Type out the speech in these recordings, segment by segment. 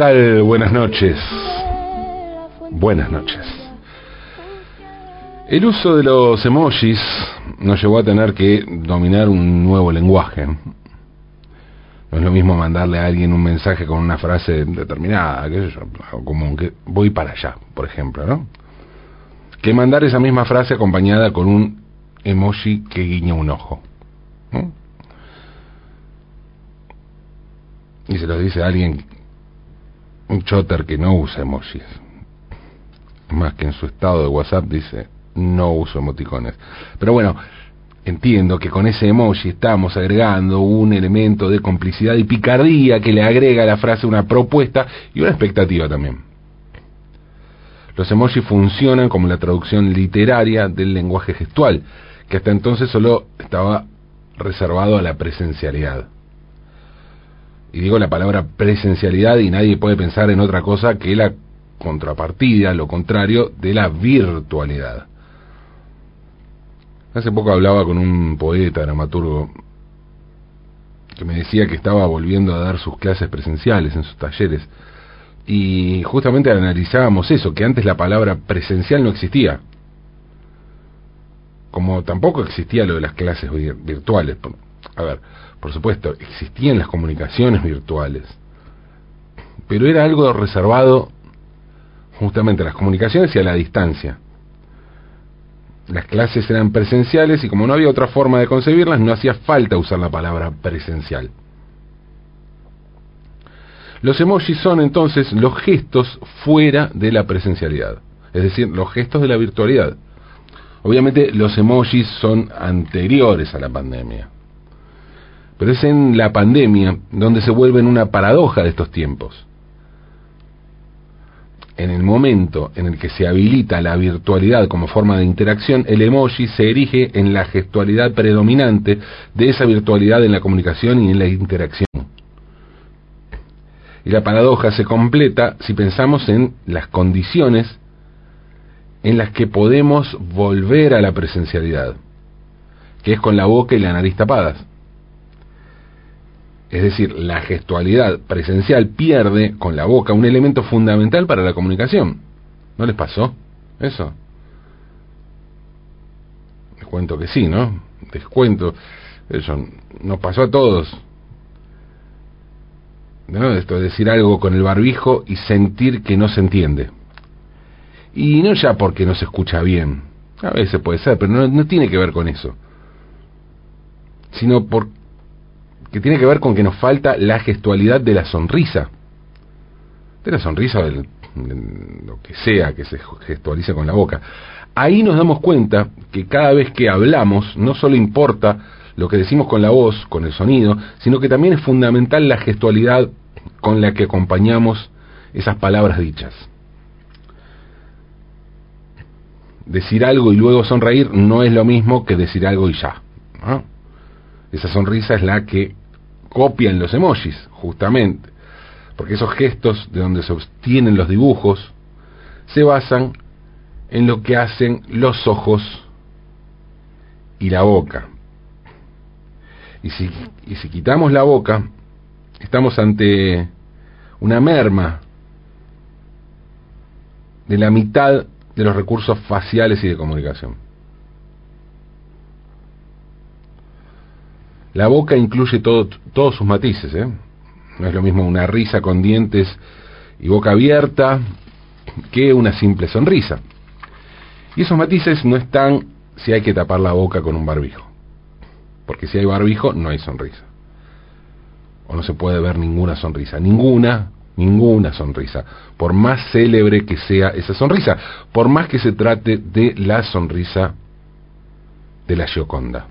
tal? Buenas noches. Buenas noches. El uso de los emojis nos llevó a tener que dominar un nuevo lenguaje. No es lo mismo mandarle a alguien un mensaje con una frase determinada, qué sé yo, como que voy para allá, por ejemplo, ¿no? Que mandar esa misma frase acompañada con un emoji que guiña un ojo. Y se lo dice a alguien, un chotter que no usa emojis. Más que en su estado de WhatsApp dice, no uso emoticones. Pero bueno, entiendo que con ese emoji estamos agregando un elemento de complicidad y picardía que le agrega a la frase una propuesta y una expectativa también. Los emojis funcionan como la traducción literaria del lenguaje gestual, que hasta entonces solo estaba reservado a la presencialidad. Y digo la palabra presencialidad y nadie puede pensar en otra cosa que la contrapartida, lo contrario de la virtualidad. Hace poco hablaba con un poeta, dramaturgo, que me decía que estaba volviendo a dar sus clases presenciales en sus talleres. Y justamente analizábamos eso, que antes la palabra presencial no existía. Como tampoco existía lo de las clases virtuales. A ver, por supuesto, existían las comunicaciones virtuales. Pero era algo reservado justamente a las comunicaciones y a la distancia. Las clases eran presenciales y como no había otra forma de concebirlas, no hacía falta usar la palabra presencial. Los emojis son entonces los gestos fuera de la presencialidad, es decir, los gestos de la virtualidad. Obviamente los emojis son anteriores a la pandemia, pero es en la pandemia donde se vuelven una paradoja de estos tiempos. En el momento en el que se habilita la virtualidad como forma de interacción, el emoji se erige en la gestualidad predominante de esa virtualidad en la comunicación y en la interacción. Y la paradoja se completa si pensamos en las condiciones en las que podemos volver a la presencialidad, que es con la boca y la nariz tapadas. Es decir, la gestualidad presencial pierde con la boca un elemento fundamental para la comunicación. ¿No les pasó eso? Les cuento que sí, ¿no? Les cuento. Eso nos pasó a todos. ¿No? Esto de decir algo con el barbijo y sentir que no se entiende. Y no ya porque no se escucha bien. A veces puede ser, pero no, no tiene que ver con eso. Sino porque que tiene que ver con que nos falta la gestualidad de la sonrisa. De la sonrisa de lo que sea que se gestualice con la boca. Ahí nos damos cuenta que cada vez que hablamos no solo importa lo que decimos con la voz, con el sonido, sino que también es fundamental la gestualidad con la que acompañamos esas palabras dichas. Decir algo y luego sonreír no es lo mismo que decir algo y ya. Esa sonrisa es la que copian los emojis, justamente, porque esos gestos de donde se obtienen los dibujos se basan en lo que hacen los ojos y la boca. Y si, y si quitamos la boca, estamos ante una merma de la mitad de los recursos faciales y de comunicación. La boca incluye todo, todos sus matices, ¿eh? No es lo mismo una risa con dientes y boca abierta que una simple sonrisa. Y esos matices no están si hay que tapar la boca con un barbijo. Porque si hay barbijo no hay sonrisa. O no se puede ver ninguna sonrisa. Ninguna, ninguna sonrisa. Por más célebre que sea esa sonrisa. Por más que se trate de la sonrisa de la Gioconda.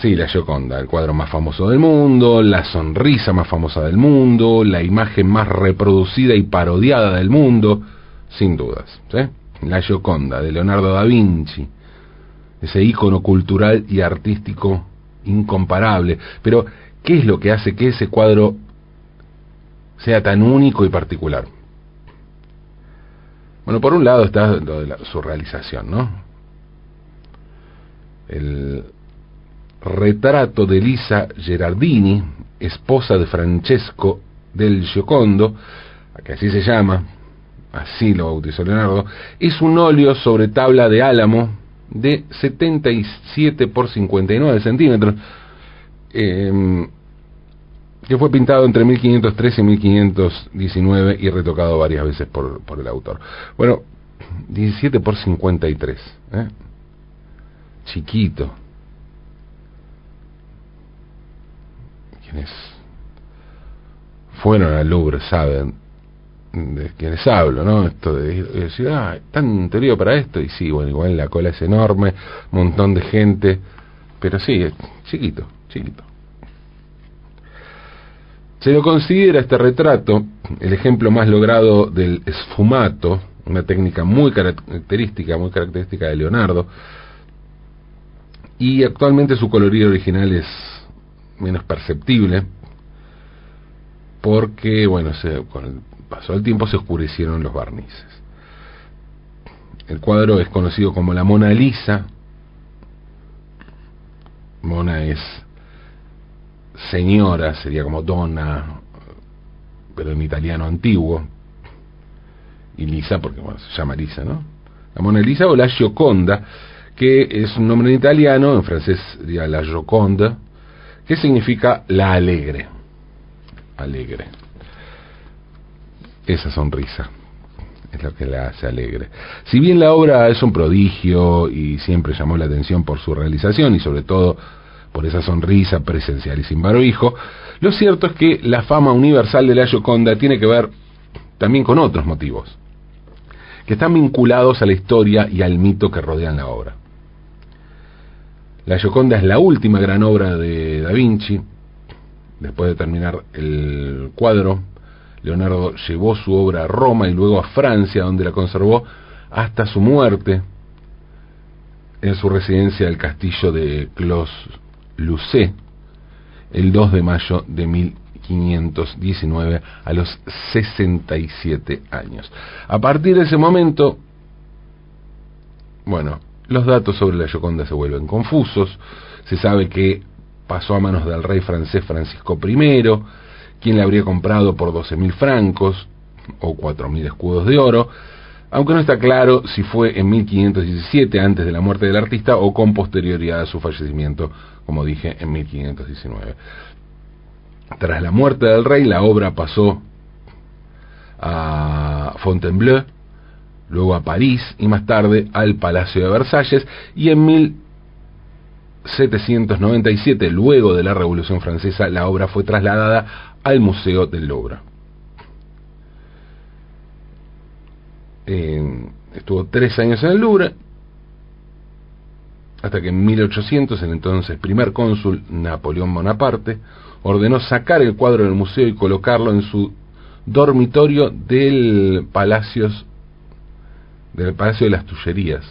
Sí, la Gioconda, el cuadro más famoso del mundo, la sonrisa más famosa del mundo, la imagen más reproducida y parodiada del mundo, sin dudas. ¿sí? La Gioconda de Leonardo da Vinci, ese ícono cultural y artístico incomparable. Pero, ¿qué es lo que hace que ese cuadro sea tan único y particular? Bueno, por un lado está lo de la, su realización, ¿no? El, retrato de Lisa Gerardini, esposa de Francesco del Giocondo, que así se llama, así lo bautizó Leonardo, es un óleo sobre tabla de álamo de 77 por 59 centímetros, eh, que fue pintado entre 1513 y 1519 y retocado varias veces por, por el autor. Bueno, 17 por 53, ¿eh? chiquito. Quienes fueron al Louvre saben de quienes hablo, ¿no? Esto de, decir, ah, tan teoría para esto, y sí, bueno, igual la cola es enorme, montón de gente, pero sí, es chiquito, chiquito. Se lo considera este retrato el ejemplo más logrado del esfumato, una técnica muy característica, muy característica de Leonardo, y actualmente su colorido original es menos perceptible, porque, bueno, se, con el paso del tiempo se oscurecieron los barnices. El cuadro es conocido como la Mona Lisa. Mona es señora, sería como donna, pero en italiano antiguo. Y Lisa, porque bueno, se llama Lisa, ¿no? La Mona Lisa o la Gioconda, que es un nombre en italiano, en francés sería la Gioconda, que significa la alegre. Alegre. Esa sonrisa es lo que la hace alegre. Si bien la obra es un prodigio y siempre llamó la atención por su realización y sobre todo por esa sonrisa presencial y sin barbijo, lo cierto es que la fama universal de la Gioconda tiene que ver también con otros motivos, que están vinculados a la historia y al mito que rodean la obra. La Gioconda es la última gran obra de Da Vinci. Después de terminar el cuadro, Leonardo llevó su obra a Roma y luego a Francia, donde la conservó hasta su muerte en su residencia del castillo de Clos Lucé el 2 de mayo de 1519 a los 67 años. A partir de ese momento, bueno, los datos sobre la Gioconda se vuelven confusos. Se sabe que pasó a manos del rey francés Francisco I, quien la habría comprado por 12.000 francos o 4.000 escudos de oro, aunque no está claro si fue en 1517, antes de la muerte del artista, o con posterioridad a su fallecimiento, como dije, en 1519. Tras la muerte del rey, la obra pasó a Fontainebleau, luego a París y más tarde al Palacio de Versalles y en 1797, luego de la Revolución Francesa, la obra fue trasladada al Museo del Louvre. estuvo tres años en el Louvre, hasta que en 1800 el entonces primer cónsul Napoleón Bonaparte ordenó sacar el cuadro del museo y colocarlo en su dormitorio del Palacios del Palacio de las Tullerías.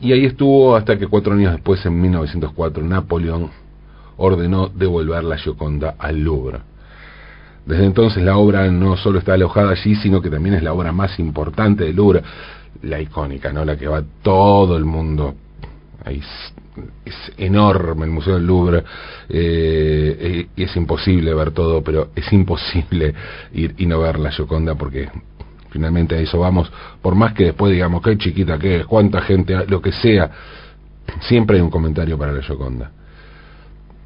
Y ahí estuvo hasta que cuatro años después, en 1904, Napoleón ordenó devolver la Gioconda al Louvre. Desde entonces la obra no solo está alojada allí, sino que también es la obra más importante del Louvre, la icónica, ¿no? La que va todo el mundo. Ahí es, enorme el Museo del Louvre eh, y es imposible ver todo, pero es imposible ir y no ver la Gioconda porque finalmente a eso vamos, por más que después digamos qué chiquita que es, cuánta gente, lo que sea, siempre hay un comentario para la Gioconda.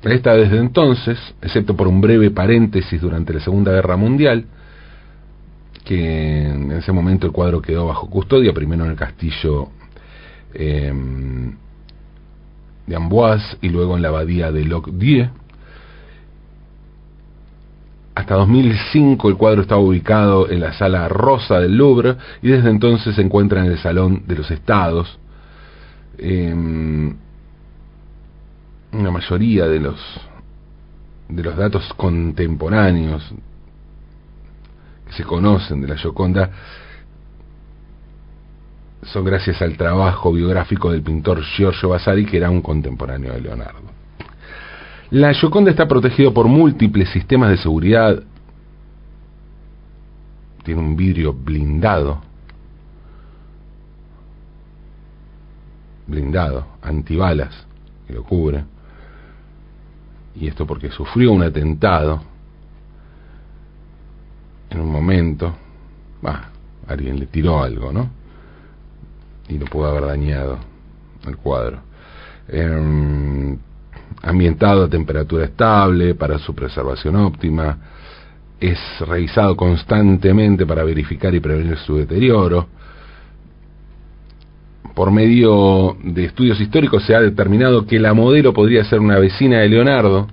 Esta desde entonces, excepto por un breve paréntesis durante la Segunda Guerra Mundial, que en ese momento el cuadro quedó bajo custodia, primero en el castillo eh, de Amboise y luego en la abadía de Loc-Dieu, hasta 2005 el cuadro estaba ubicado en la sala rosa del Louvre y desde entonces se encuentra en el Salón de los Estados. Eh, una mayoría de los de los datos contemporáneos que se conocen de la Gioconda son gracias al trabajo biográfico del pintor Giorgio Vasari, que era un contemporáneo de Leonardo. La Gioconda está protegida por múltiples sistemas de seguridad. Tiene un vidrio blindado. Blindado, antibalas y lo cubre. Y esto porque sufrió un atentado en un momento, bah, alguien le tiró algo, ¿no? Y lo pudo haber dañado el cuadro. Em, ambientado a temperatura estable para su preservación óptima, es revisado constantemente para verificar y prevenir su deterioro. Por medio de estudios históricos se ha determinado que la modelo podría ser una vecina de Leonardo,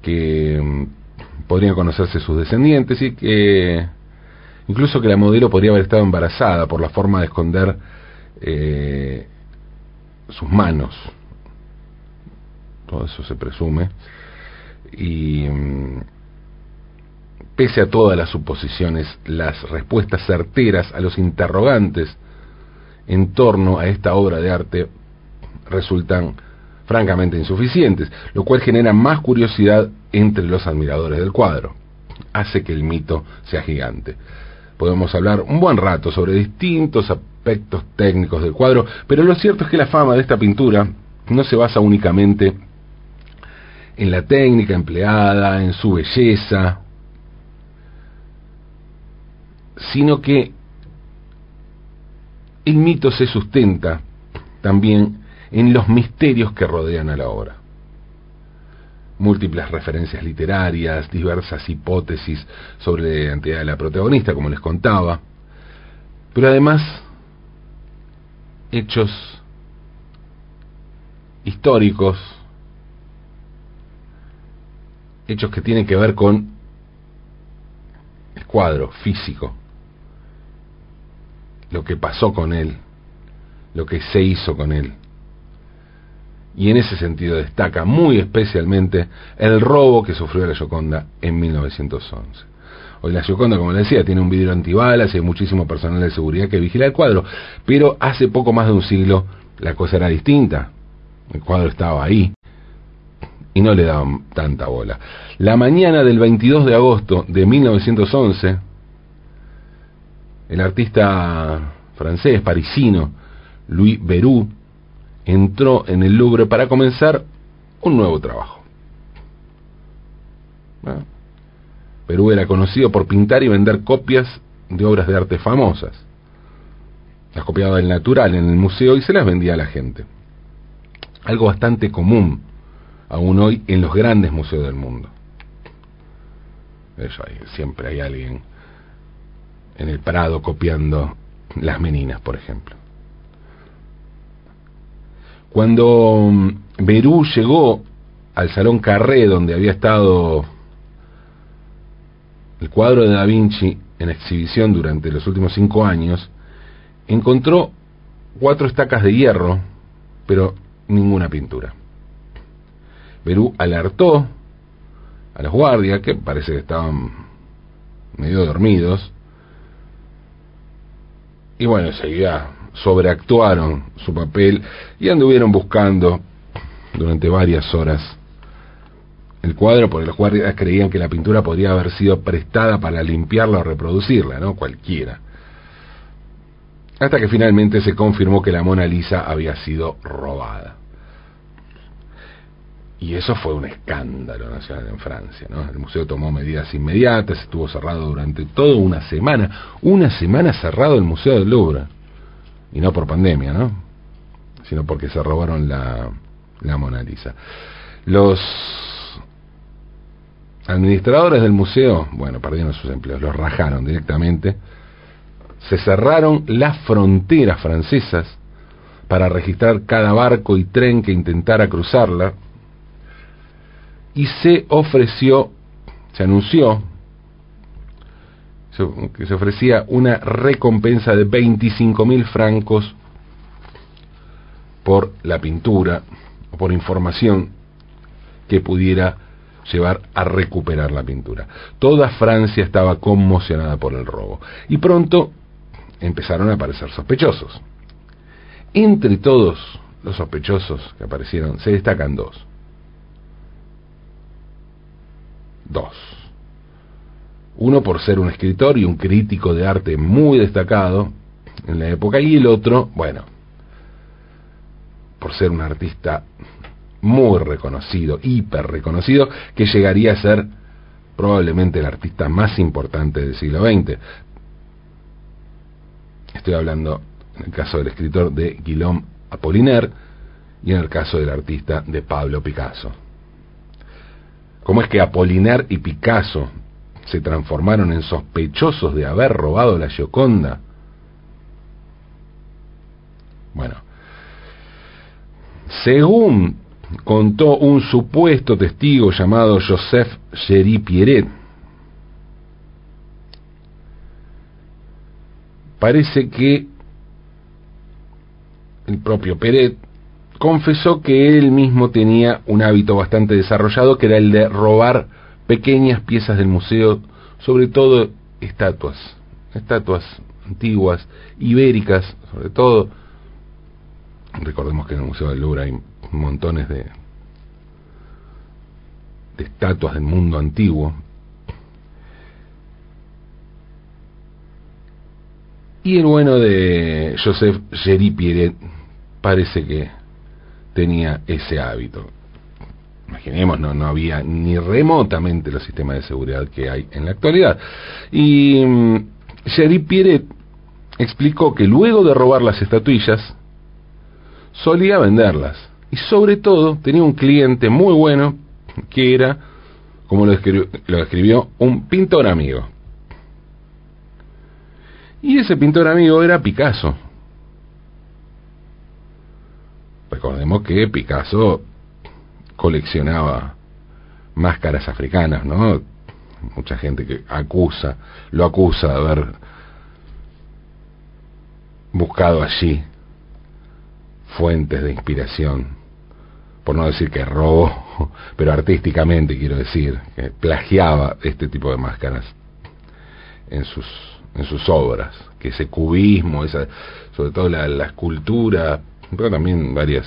que mm, podrían conocerse sus descendientes y que incluso que la modelo podría haber estado embarazada por la forma de esconder eh, sus manos. Todo eso se presume. Y mm, pese a todas las suposiciones, las respuestas certeras a los interrogantes en torno a esta obra de arte resultan francamente insuficientes, lo cual genera más curiosidad entre los admiradores del cuadro. Hace que el mito sea gigante. Podemos hablar un buen rato sobre distintos aspectos técnicos del cuadro, pero lo cierto es que la fama de esta pintura no se basa únicamente en la técnica empleada, en su belleza, sino que el mito se sustenta también en los misterios que rodean a la obra. Múltiples referencias literarias, diversas hipótesis sobre la identidad de la protagonista, como les contaba, pero además hechos históricos, hechos que tienen que ver con el cuadro físico, lo que pasó con él, lo que se hizo con él. Y en ese sentido destaca muy especialmente el robo que sufrió la Gioconda en 1911. Hoy la Gioconda, como les decía, tiene un vidrio antibalas y hay muchísimo personal de seguridad que vigila el cuadro, pero hace poco más de un siglo la cosa era distinta. El cuadro estaba ahí y no le daban tanta bola. La mañana del 22 de agosto de 1911, el artista francés, parisino, Louis Berou, entró en el Louvre para comenzar un nuevo trabajo. Perú era conocido por pintar y vender copias de obras de arte famosas. Las copiaba del natural en el museo y se las vendía a la gente. Algo bastante común aún hoy en los grandes museos del mundo. Eso hay, siempre hay alguien en el Prado copiando las meninas, por ejemplo. Cuando mm, Berú llegó al Salón Carré, donde había estado el cuadro de Da Vinci en exhibición durante los últimos cinco años, encontró cuatro estacas de hierro, pero ninguna pintura. Berú alertó a los guardias, que parece que estaban medio dormidos, y bueno, enseguida sobreactuaron su papel y anduvieron buscando durante varias horas el cuadro porque los guardias creían que la pintura podría haber sido prestada para limpiarla o reproducirla, ¿no? Cualquiera. Hasta que finalmente se confirmó que la Mona Lisa había sido robada. Y eso fue un escándalo nacional en Francia. ¿no? El museo tomó medidas inmediatas, estuvo cerrado durante toda una semana. Una semana cerrado el Museo del Louvre. Y no por pandemia, ¿no? Sino porque se robaron la, la Mona Lisa. Los administradores del museo, bueno, perdieron sus empleos, los rajaron directamente. Se cerraron las fronteras francesas para registrar cada barco y tren que intentara cruzarla y se ofreció, se anunció que se ofrecía una recompensa de 25 mil francos por la pintura o por información que pudiera llevar a recuperar la pintura. Toda Francia estaba conmocionada por el robo y pronto empezaron a aparecer sospechosos. Entre todos los sospechosos que aparecieron se destacan dos. Dos. Uno por ser un escritor y un crítico de arte muy destacado en la época y el otro, bueno, por ser un artista muy reconocido, hiper reconocido, que llegaría a ser probablemente el artista más importante del siglo XX. Estoy hablando en el caso del escritor de Guillaume Apollinaire y en el caso del artista de Pablo Picasso. ¿Cómo es que Apollinaire y Picasso se transformaron en sospechosos de haber robado la Gioconda? Bueno, según contó un supuesto testigo llamado Joseph Géry Pierret, parece que el propio Peret confesó que él mismo tenía un hábito bastante desarrollado que era el de robar pequeñas piezas del museo, sobre todo estatuas, estatuas antiguas, ibéricas, sobre todo. Recordemos que en el Museo del Louvre hay montones de, de estatuas del mundo antiguo. Y el bueno de Joseph Géry Pierret parece que tenía ese hábito. Imaginemos, no, no había ni remotamente los sistemas de seguridad que hay en la actualidad. Y um, Pierret explicó que luego de robar las estatuillas, solía venderlas. Y sobre todo tenía un cliente muy bueno que era, como lo lo escribió un pintor amigo. Y ese pintor amigo era Picasso. Recordemos que Picasso coleccionaba máscaras africanas, ¿no? Mucha gente que acusa, lo acusa de haber buscado allí fuentes de inspiración, por no decir que robó, pero artísticamente quiero decir, que plagiaba este tipo de máscaras en sus en sus obras, que ese cubismo, esa, sobre todo la, la escultura pero también varias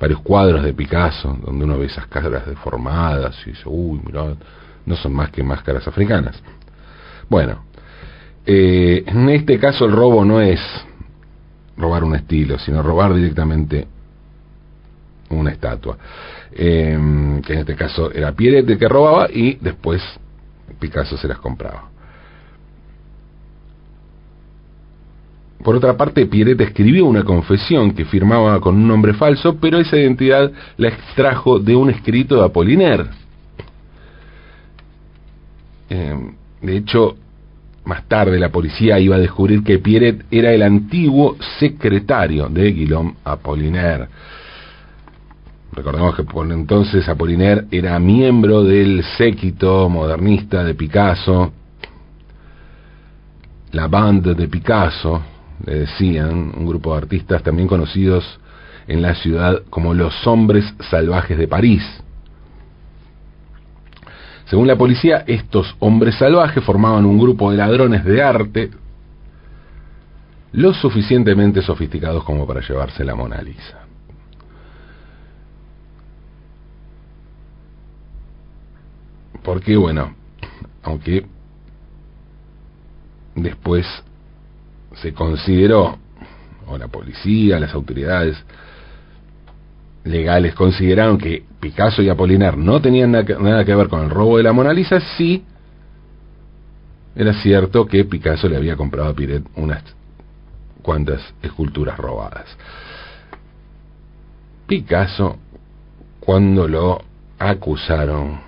varios cuadros de Picasso donde uno ve esas caras deformadas y dice, uy, mirá, no son más que máscaras africanas. Bueno, eh, en este caso el robo no es robar un estilo, sino robar directamente una estatua. Eh, que en este caso era Pierre que robaba y después Picasso se las compraba. Por otra parte, Pierret escribió una confesión que firmaba con un nombre falso, pero esa identidad la extrajo de un escrito de Apollinaire. Eh, de hecho, más tarde la policía iba a descubrir que Pierret era el antiguo secretario de Guillaume Apollinaire. Recordemos que por entonces Apollinaire era miembro del séquito modernista de Picasso, la banda de Picasso, le decían, un grupo de artistas también conocidos en la ciudad como los hombres salvajes de París. Según la policía, estos hombres salvajes formaban un grupo de ladrones de arte lo suficientemente sofisticados como para llevarse la Mona Lisa. Porque, bueno, aunque después se consideró, o la policía, las autoridades legales consideraron que Picasso y Apolinar no tenían nada que ver con el robo de la Mona Lisa, sí era cierto que Picasso le había comprado a Piret unas cuantas esculturas robadas. Picasso, cuando lo acusaron,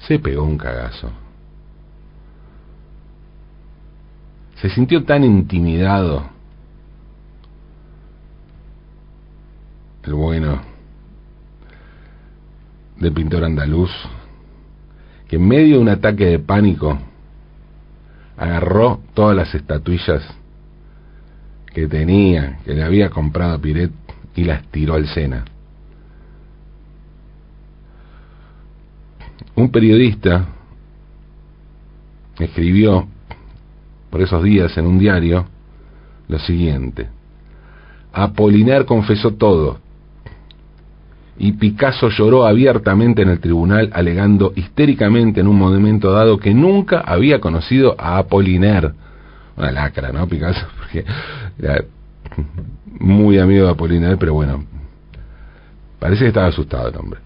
se pegó un cagazo. Se sintió tan intimidado el bueno del pintor andaluz que en medio de un ataque de pánico agarró todas las estatuillas que tenía, que le había comprado a Piret y las tiró al Sena. Un periodista escribió por esos días en un diario lo siguiente. Apolinar confesó todo y Picasso lloró abiertamente en el tribunal alegando histéricamente en un momento dado que nunca había conocido a Apolinar. Una lacra, ¿no? Picasso, porque muy amigo de Apolinar, pero bueno, parece que estaba asustado el hombre.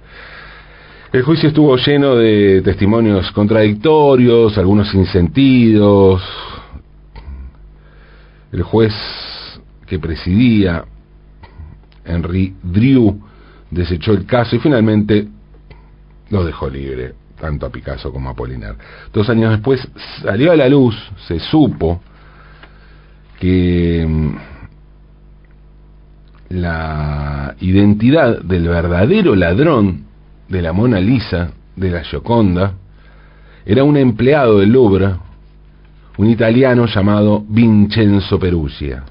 El juicio estuvo lleno de testimonios contradictorios, algunos sin sentidos. El juez que presidía, Henry Drew, desechó el caso y finalmente lo dejó libre, tanto a Picasso como a Apolinar. Dos años después salió a la luz, se supo que mm, la identidad del verdadero ladrón de la Mona Lisa, de la Gioconda, era un empleado del Louvre, un italiano llamado Vincenzo Perugia.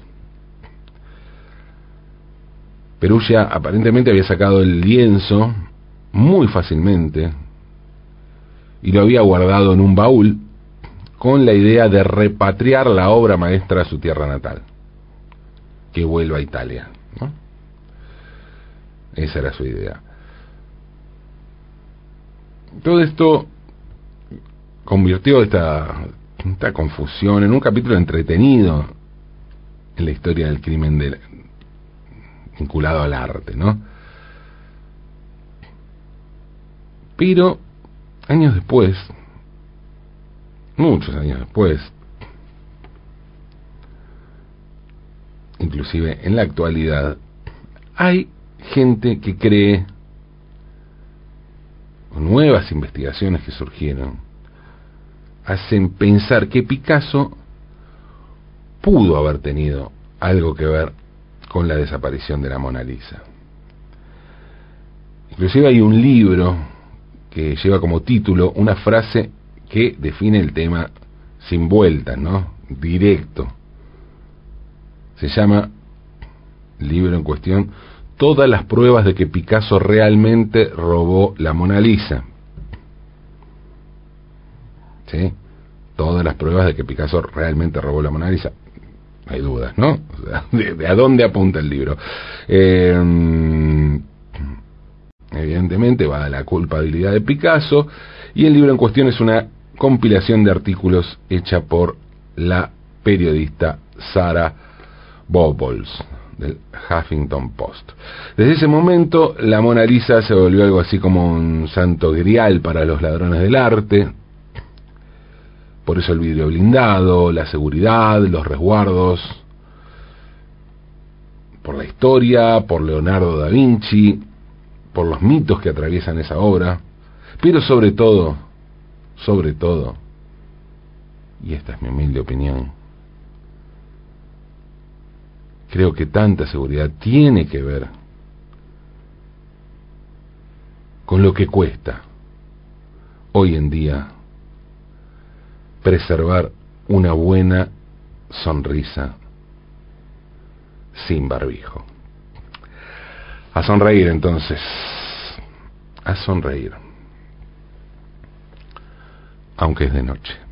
Perugia aparentemente había sacado el lienzo muy fácilmente y lo había guardado en un baúl con la idea de repatriar la obra maestra a su tierra natal, que vuelva a Italia. Esa era su idea. Todo esto convirtió esta, confusión en un capítulo entretenido en la historia del crimen de, vinculado al arte, ¿no? Pero años después, muchos años después, inclusive en la actualidad, hay gente que cree, nuevas investigaciones que surgieron, hacen pensar que Picasso pudo haber tenido algo que ver con la desaparición de la Mona Lisa. Inclusive hay un libro que lleva como título una frase que define el tema sin vueltas, ¿no? Directo. Se llama, libro en cuestión, Todas las pruebas de que Picasso realmente robó la Mona Lisa. ¿Sí? Todas las pruebas de que Picasso realmente robó la Mona Lisa hay dudas, ¿no? de, a dónde apunta el libro. Eh, evidentemente va a la culpabilidad de Picasso y el libro en cuestión es una compilación de artículos hecha por la periodista Sarah Bobbles del Huffington Post. Desde ese momento la Mona Lisa se volvió algo así como un santo grial para los ladrones del arte, por eso el vidrio blindado, la seguridad, los resguardos, por la historia, por Leonardo da Vinci, por los mitos que atraviesan esa obra, pero sobre todo, sobre todo, y esta es mi humilde opinión, creo que tanta seguridad tiene que ver con lo que cuesta hoy en día preservar una buena sonrisa sin barbijo. A sonreír entonces, a sonreír, aunque es de noche.